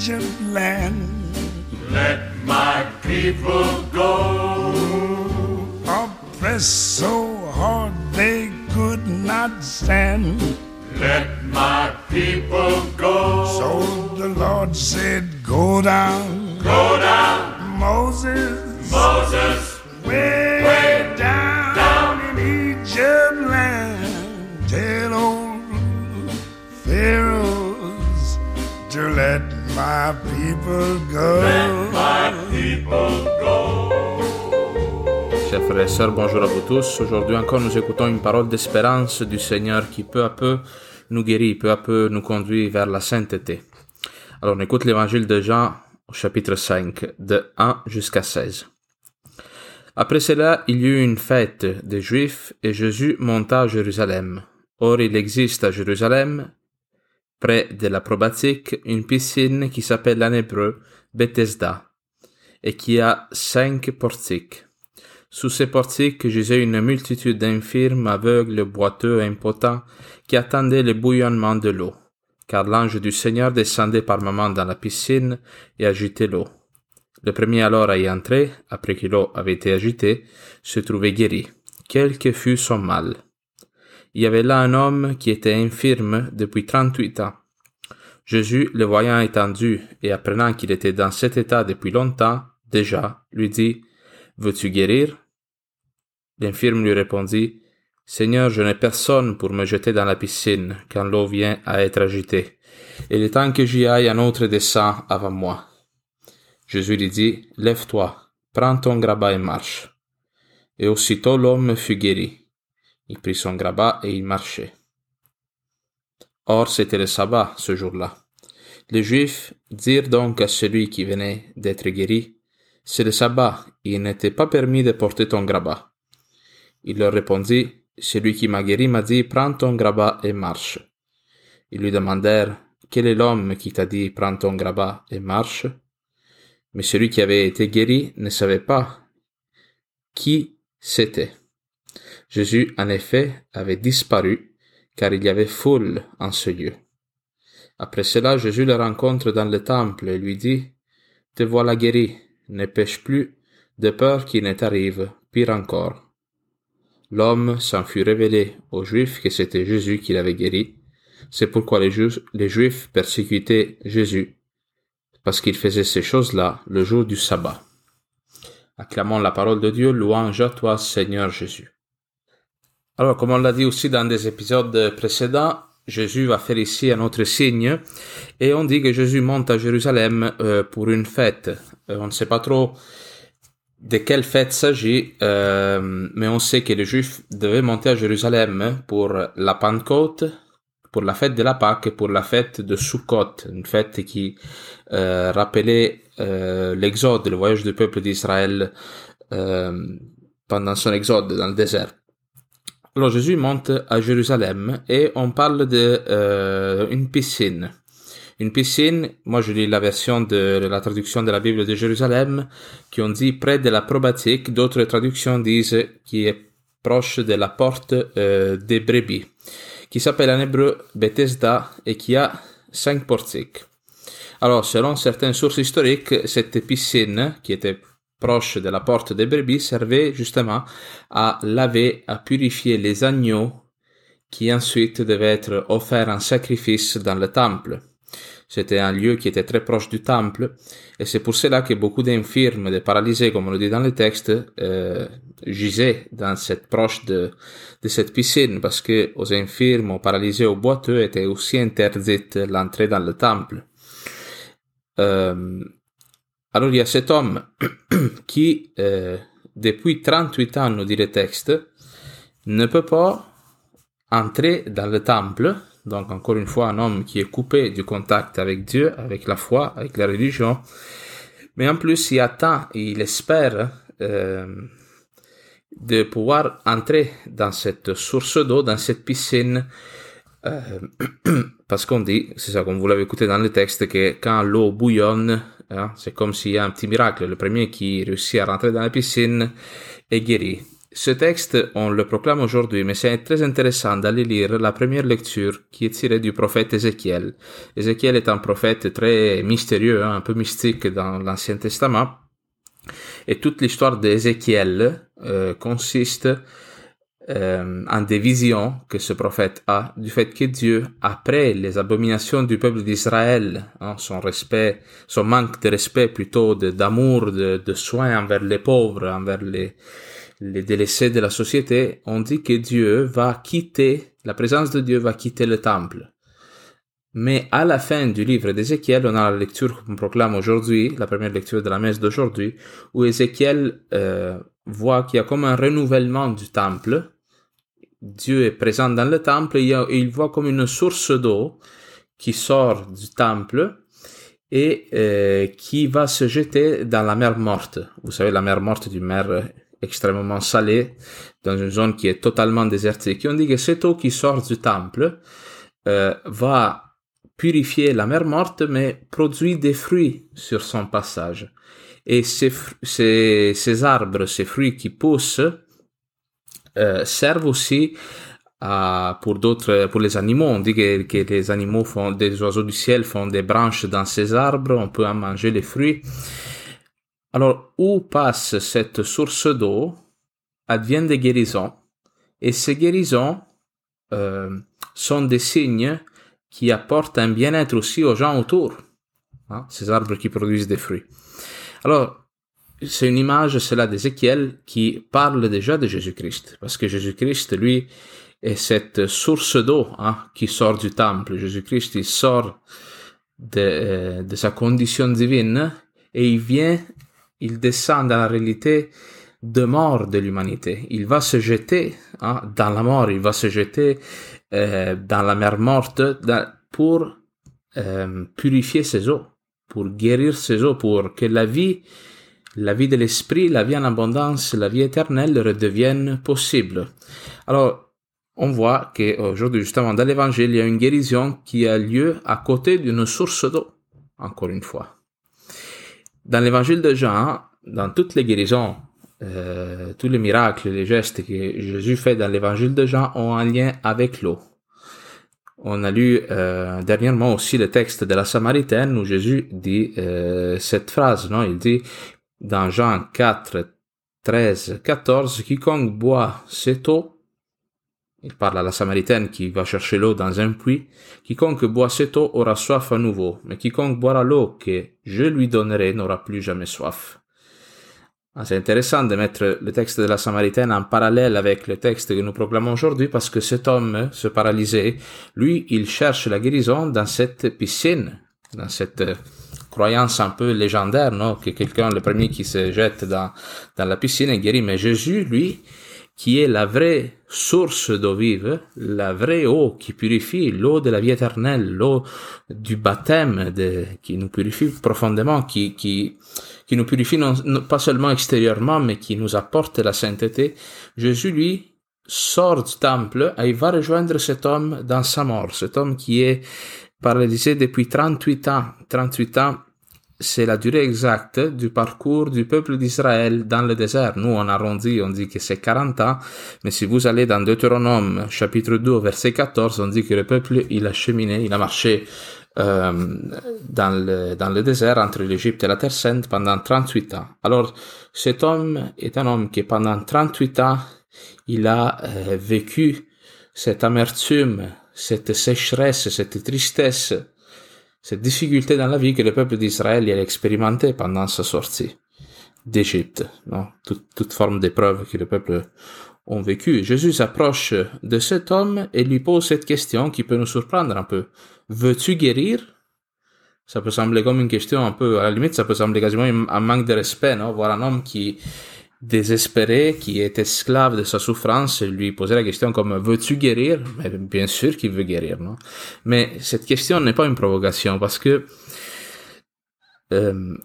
legend land. Chers frères et sœurs, bonjour à vous tous. Aujourd'hui encore, nous écoutons une parole d'espérance du Seigneur qui peu à peu nous guérit, peu à peu nous conduit vers la sainteté. Alors, on écoute l'évangile de Jean au chapitre 5, de 1 jusqu'à 16. Après cela, il y eut une fête des Juifs et Jésus monta à Jérusalem. Or, il existe à Jérusalem, près de la probatique, une piscine qui s'appelle en hébreu Bethesda et qui a cinq portiques. Sous ces portiques gisait une multitude d'infirmes, aveugles, boiteux, impotents, qui attendaient le bouillonnement de l'eau, car l'ange du Seigneur descendait par moments dans la piscine et agitait l'eau. Le premier alors à y entrer, après que l'eau avait été agitée, se trouvait guéri, quel que fût son mal. Il y avait là un homme qui était infirme depuis trente-huit ans. Jésus, le voyant étendu et apprenant qu'il était dans cet état depuis longtemps, déjà, lui dit, Veux-tu guérir? L'infirme lui répondit, Seigneur, je n'ai personne pour me jeter dans la piscine quand l'eau vient à être agitée, et le temps que j'y aille, un autre descend avant moi. Jésus lui dit, Lève-toi, prends ton grabat et marche. Et aussitôt l'homme fut guéri. Il prit son grabat et il marchait. Or c'était le sabbat ce jour-là. Les Juifs dirent donc à celui qui venait d'être guéri, C'est le sabbat, il n'était pas permis de porter ton grabat. Il leur répondit, Celui qui m'a guéri m'a dit, Prends ton grabat et marche. Ils lui demandèrent, Quel est l'homme qui t'a dit, Prends ton grabat et marche? Mais celui qui avait été guéri ne savait pas qui c'était. Jésus, en effet, avait disparu, car il y avait foule en ce lieu. Après cela, Jésus le rencontre dans le temple et lui dit, Te voilà guéri, ne pêche plus, de peur qu'il ne t'arrive pire encore. L'homme s'en fut révélé aux Juifs que c'était Jésus qui l'avait guéri. C'est pourquoi les, Ju- les Juifs persécutaient Jésus, parce qu'il faisait ces choses-là le jour du sabbat. Acclamons la parole de Dieu, louange à toi, Seigneur Jésus. Alors, comme on l'a dit aussi dans des épisodes précédents, Jésus va faire ici un autre signe, et on dit que Jésus monte à Jérusalem euh, pour une fête. Euh, on ne sait pas trop de quelle fête s'agit, euh, mais on sait que les Juifs devaient monter à Jérusalem pour la Pentecôte, pour la fête de la Pâque et pour la fête de Sukkot, une fête qui rappelait l'exode, le voyage du peuple d'Israël pendant son exode dans le désert. Alors Jésus monte à Jérusalem et on parle de euh, une piscine. Une piscine, moi je lis la version de la traduction de la Bible de Jérusalem, qui on dit près de la probatique, d'autres traductions disent qui est proche de la porte euh, des brebis, qui s'appelle en hébreu Bethesda et qui a cinq portiques. Alors, selon certaines sources historiques, cette piscine, qui était proche de la porte des brebis, servait justement à laver, à purifier les agneaux qui ensuite devaient être offerts en sacrifice dans le temple. C'était un lieu qui était très proche du temple, et c'est pour cela que beaucoup d'infirmes, de paralysés, comme on le dit dans le texte, euh, gisaient dans cette proche de, cette piscine, parce que aux infirmes, aux paralysés, aux boiteux était aussi interdite l'entrée dans le temple. Euh, alors il y a cet homme qui, euh, depuis 38 ans, dit le texte, ne peut pas entrer dans le temple, donc encore une fois un homme qui est coupé du contact avec Dieu, avec la foi, avec la religion, mais en plus il attend, il espère euh, de pouvoir entrer dans cette source d'eau, dans cette piscine, euh, parce qu'on dit, c'est ça comme vous l'avez écouté dans le texte, que quand l'eau bouillonne, hein, c'est comme s'il y a un petit miracle. Le premier qui réussit à rentrer dans la piscine est guéri. ce texte, on le proclame aujourd'hui, mais c'est très intéressant d'aller lire la première lecture qui est tirée du prophète Ézéchiel. Ézéchiel est un prophète très mystérieux, hein, un peu mystique dans l'Ancien Testament. Et toute l'histoire d'Ézéchiel euh, consiste euh, en des visions que ce prophète a du fait que Dieu, après les abominations du peuple d'Israël, hein, son respect, son manque de respect plutôt d'amour, de, de, soins envers les pauvres, envers les, les délaissés de la société, on dit que Dieu va quitter, la présence de Dieu va quitter le temple. Mais à la fin du livre d'Ézéchiel, on a la lecture qu'on proclame aujourd'hui, la première lecture de la messe d'aujourd'hui, où Ézéchiel euh, voit qu'il y a comme un renouvellement du temple. Dieu est présent dans le temple et il voit comme une source d'eau qui sort du temple et euh, qui va se jeter dans la mer morte. Vous savez, la mer morte du mer extrêmement salée dans une zone qui est totalement désertique. on dit que cette eau qui sort du temple euh, va purifier la mer morte, mais produit des fruits sur son passage. Et ces, ces, arbres, ces fruits qui poussent, euh, servent aussi à, pour d'autres, pour les animaux. On dit que, que, les animaux font, des oiseaux du ciel font des branches dans ces arbres, on peut en manger les fruits. Alors, où passe cette source d'eau, adviennent des guérisons, et ces guérisons euh, sont des signes qui apportent un bien-être aussi aux gens autour, hein, ces arbres qui produisent des fruits. Alors, c'est une image, celle d'Ézéchiel, qui parle déjà de Jésus-Christ, parce que Jésus-Christ, lui, est cette source d'eau hein, qui sort du temple. Jésus-Christ, il sort de, euh, de sa condition divine et il vient il descend dans la réalité de mort de l'humanité. Il va se jeter hein, dans la mort, il va se jeter euh, dans la mer morte pour euh, purifier ses eaux, pour guérir ses eaux, pour que la vie, la vie de l'esprit, la vie en abondance, la vie éternelle redevienne possible. Alors, on voit qu'aujourd'hui, justement, dans l'évangile, il y a une guérison qui a lieu à côté d'une source d'eau, encore une fois. Dans l'évangile de Jean, dans toutes les guérisons, euh, tous les miracles, les gestes que Jésus fait dans l'évangile de Jean ont un lien avec l'eau. On a lu euh, dernièrement aussi le texte de la Samaritaine où Jésus dit euh, cette phrase, non? Il dit dans Jean 4, 13, 14, quiconque boit cette eau il parle à la Samaritaine qui va chercher l'eau dans un puits. Quiconque boit cette eau aura soif à nouveau, mais quiconque boira l'eau que je lui donnerai n'aura plus jamais soif. Ah, c'est intéressant de mettre le texte de la Samaritaine en parallèle avec le texte que nous proclamons aujourd'hui parce que cet homme, ce paralysé, lui, il cherche la guérison dans cette piscine, dans cette croyance un peu légendaire, non? Que quelqu'un, le premier qui se jette dans, dans la piscine est guéri. Mais Jésus, lui, qui est la vraie source d'eau vive, la vraie eau qui purifie, l'eau de la vie éternelle, l'eau du baptême qui nous purifie profondément, qui, qui, qui nous purifie non, pas seulement extérieurement, mais qui nous apporte la sainteté. Jésus, lui, sort du temple et il va rejoindre cet homme dans sa mort, cet homme qui est paralysé depuis 38 ans, 38 ans c'est la durée exacte du parcours du peuple d'Israël dans le désert. Nous, on arrondit, on dit que c'est 40 ans, mais si vous allez dans Deutéronome, chapitre 2, verset 14, on dit que le peuple, il a cheminé, il a marché euh, dans, le, dans le désert entre l'Égypte et la Terre Sainte pendant 38 ans. Alors, cet homme est un homme qui, pendant 38 ans, il a euh, vécu cette amertume, cette sécheresse, cette tristesse, cette difficulté dans la vie que le peuple d'Israël a expérimenté pendant sa sortie d'Égypte, non? Toute, toute forme d'épreuve que le peuple ont vécu. Jésus s'approche de cet homme et lui pose cette question qui peut nous surprendre un peu. Veux-tu guérir? Ça peut sembler comme une question un peu, à la limite, ça peut sembler quasiment un manque de respect, non? Voir un homme qui, désespéré, qui est esclave de sa souffrance, lui poser la question comme veux-tu guérir? Mais bien sûr qu'il veut guérir, non? Mais cette question n'est pas une provocation parce que euh,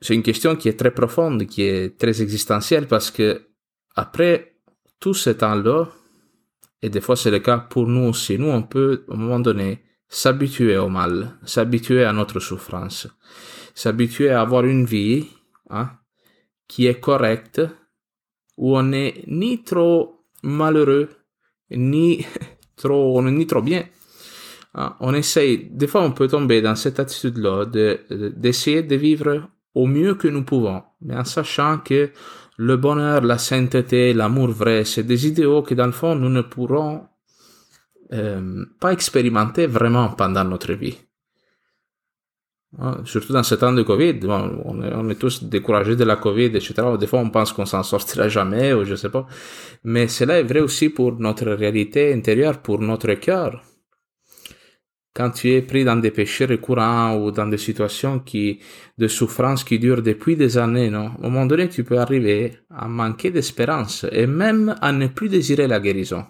c'est une question qui est très profonde, qui est très existentielle parce que après tout ce temps-là, et des fois c'est le cas pour nous aussi, nous on peut à un moment donné s'habituer au mal, s'habituer à notre souffrance, s'habituer à avoir une vie hein, qui est correcte où on est ni trop malheureux, ni trop, on est ni bien. Hein, on essaye, des fois on peut tomber dans cette attitude-là d'essayer de, vivre au mieux que nous pouvons, mais en sachant que le bonheur, la sainteté, l'amour vrai, c'est des idéaux que dans le fond nous ne pourrons euh, pas expérimenter vraiment pendant notre vie. Surtout dans ce temps de Covid, on, est, tous découragés de la Covid, etc. Des fois, on pense qu'on s'en sortira jamais, ou je sais pas. Mais cela est vrai aussi pour notre réalité intérieure, pour notre cœur. Quand tu es pris dans des péchés récurrents ou dans des situations qui, de souffrance qui durent depuis des années, non? Moment donné, tu peux arriver à manquer d'espérance et même à ne plus désirer la guérison,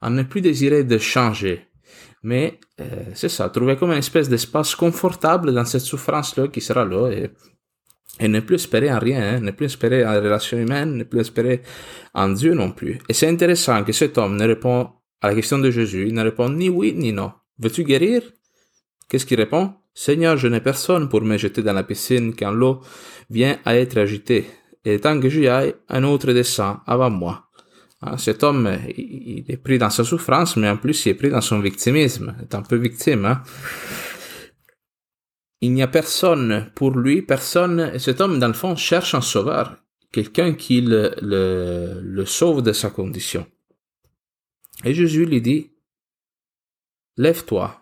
à ne plus désirer de changer mais euh, c'est ça, trouver comme une espèce d'espace confortable dans cette souffrance-là qui sera là et, et ne plus espérer en rien, hein, ne plus espérer en relation humaine, ne plus espérer en Dieu non plus. Et c'est intéressant que cet homme ne répond à la question de Jésus, il ne répond ni oui ni non. Veux-tu guérir? Qu'est-ce qu'il répond? Seigneur, je n'ai personne pour me jeter dans la piscine quand l'eau vient à être agitée. Et tant que j'y aille, un autre descend avant moi. Hein, cet homme, il est pris dans sa souffrance, mais en plus, il est pris dans son victimisme. Il est un peu victime. Hein. Il n'y a personne pour lui, personne. Et cet homme, dans le fond, cherche un sauveur, quelqu'un qui le sauve de sa condition. Et Jésus lui dit, lève-toi,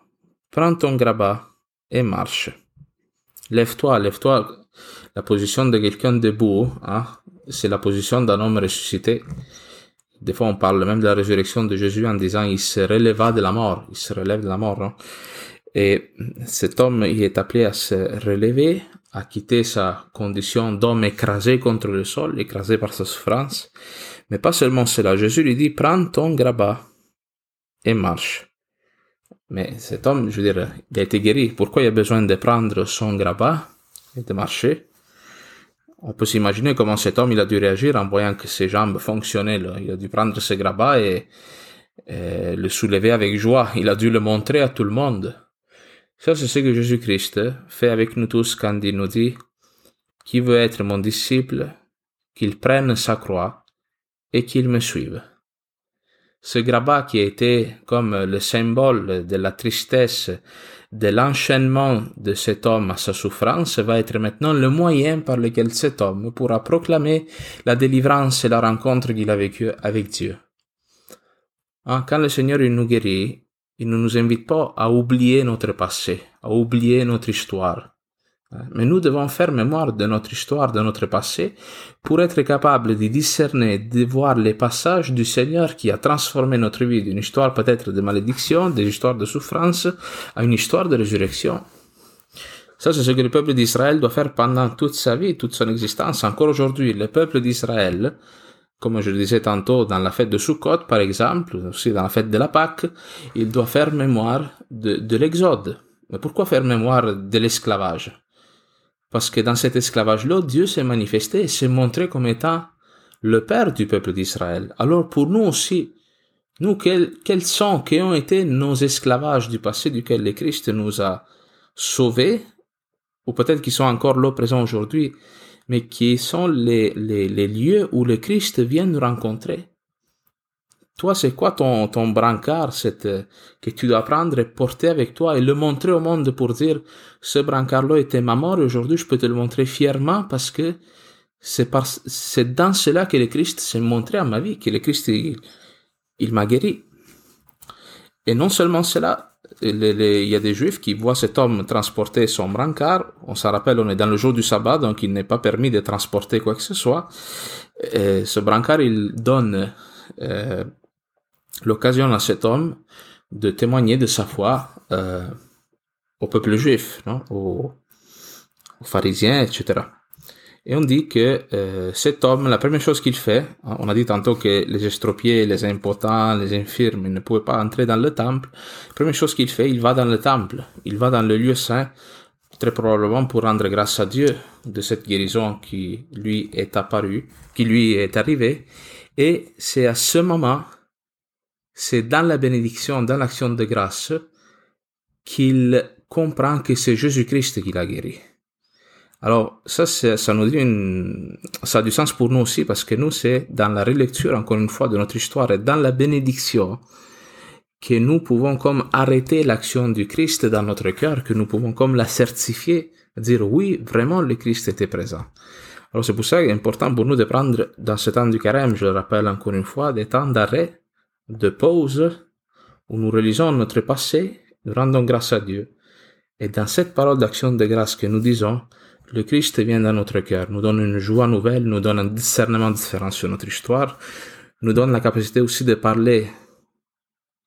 prends ton grabat et marche. Lève-toi, lève-toi. La position de quelqu'un debout, hein, c'est la position d'un homme ressuscité. Des fois, on parle même de la résurrection de Jésus en disant il se releva de la mort, il se relève de la mort. Non? Et cet homme, il est appelé à se relever, à quitter sa condition d'homme écrasé contre le sol, écrasé par sa souffrance. Mais pas seulement cela. Jésus lui dit, prends ton grabat et marche. Mais cet homme, je veux dire, il a été guéri. Pourquoi il a besoin de prendre son grabat et de marcher? On peut s'imaginer comment cet homme il a dû réagir en voyant que ses jambes fonctionnaient. Il a dû prendre ses grabats et, le soulever avec joie. Il a dû le montrer à tout le monde. Ça, c'est ce que Jésus-Christ fait avec nous tous quand il nous dit Qui veut être mon disciple, qu'il prenne sa croix et qu'il me suive. Ce grabat qui été comme le symbole de la tristesse de l'enchaînement de cet homme à sa souffrance va être maintenant le moyen par lequel cet homme pourra proclamer la délivrance et la rencontre qu'il a vécue avec Dieu. Hein, quand le Seigneur nous guérit, il ne nous invite pas à oublier notre passé, à oublier notre histoire. Mais nous devons faire mémoire de notre histoire, de notre passé, pour être capables de discerner, de voir les passages du Seigneur qui a transformé notre vie d'une histoire peut-être de malédiction, d'une histoire de souffrance, à une histoire de résurrection. Ça, c'est ce que le peuple d'Israël doit faire pendant toute sa vie, toute son existence. Encore aujourd'hui, le peuple d'Israël, comme je le disais tantôt, dans la fête de Sukkot, par exemple, aussi dans la fête de la Pâque, il doit faire mémoire de l'exode. Mais pourquoi faire mémoire de l'esclavage? Parce que dans cet esclavage-là, Dieu s'est manifesté et s'est montré comme étant le Père du peuple d'Israël. Alors pour nous aussi, nous, quels, quels sont, qui ont été nos esclavages du passé duquel le Christ nous a sauvés, ou peut-être qui sont encore là présents aujourd'hui, mais qui sont les, les lieux où le Christ vient nous rencontrer. Toi, c'est quoi ton, ton brancard cette, que tu dois prendre et porter avec toi et le montrer au monde pour dire ce brancard-là était ma mort et aujourd'hui je peux te le montrer fièrement parce que c'est par, c'est dans cela que le Christ s'est montré à ma vie, que le Christ, il, m'a guéri. Et non seulement cela, il y a des juifs qui voient cet homme transporter son brancard. On s'en rappelle, on est dans le jour du sabbat, donc il n'est pas permis de transporter quoi que ce soit. Et ce brancard, il donne euh, l'occasion à cet homme de témoigner de sa foi euh, au peuple juif, non aux, pharisiens, etc. Et on dit que euh, cet homme, la première chose qu'il fait, hein, on a dit tantôt que les estropiés, les impotents, les infirmes, ne pouvaient pas entrer dans le temple. La première chose qu'il fait, il va dans le temple, il va dans le lieu saint, très probablement pour rendre grâce à Dieu de cette guérison qui lui est apparue, qui lui est arrivée. Et c'est à ce moment c'est dans la bénédiction, dans l'action de grâce, qu'il comprend que c'est Jésus-Christ qui l'a guéri. Alors, ça, ça nous dit une, ça a du sens pour nous aussi parce que nous, c'est dans la relecture, encore une fois, de notre histoire et dans la bénédiction que nous pouvons comme arrêter l'action du Christ dans notre cœur, que nous pouvons comme la certifier, dire oui, vraiment le Christ était présent. Alors c'est pour ça qu'il est important pour nous de prendre dans ce temps du carême, je le rappelle encore une fois, des temps d'arrêt, de pause, où nous réalisons notre passé, nous rendons grâce à Dieu. Et dans cette parole d'action de grâce que nous disons, le Christ vient dans notre cœur, nous donne une joie nouvelle, nous donne un discernement différent sur notre histoire, nous donne la capacité aussi de parler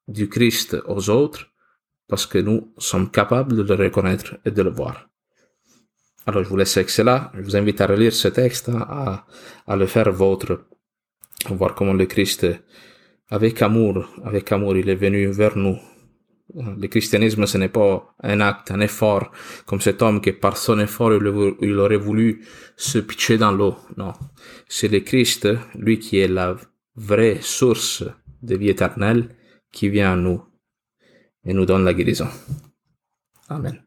du Christ aux autres, parce que nous sommes capables de le reconnaître et de le voir. Alors je vous laisse avec cela, je vous invite à relire ce texte, à, le faire vôtre, voir comment le Christ, avec amour, avec amour, il est venu vers nous le christianisme, ce n'est pas un acte, un effort, comme cet homme qui par son effort, il aurait voulu se pitcher dans l'eau. Non. C'est le Christ, lui qui est la vraie source de vie éternelle, qui vient à nous et nous donne la guérison. Amen.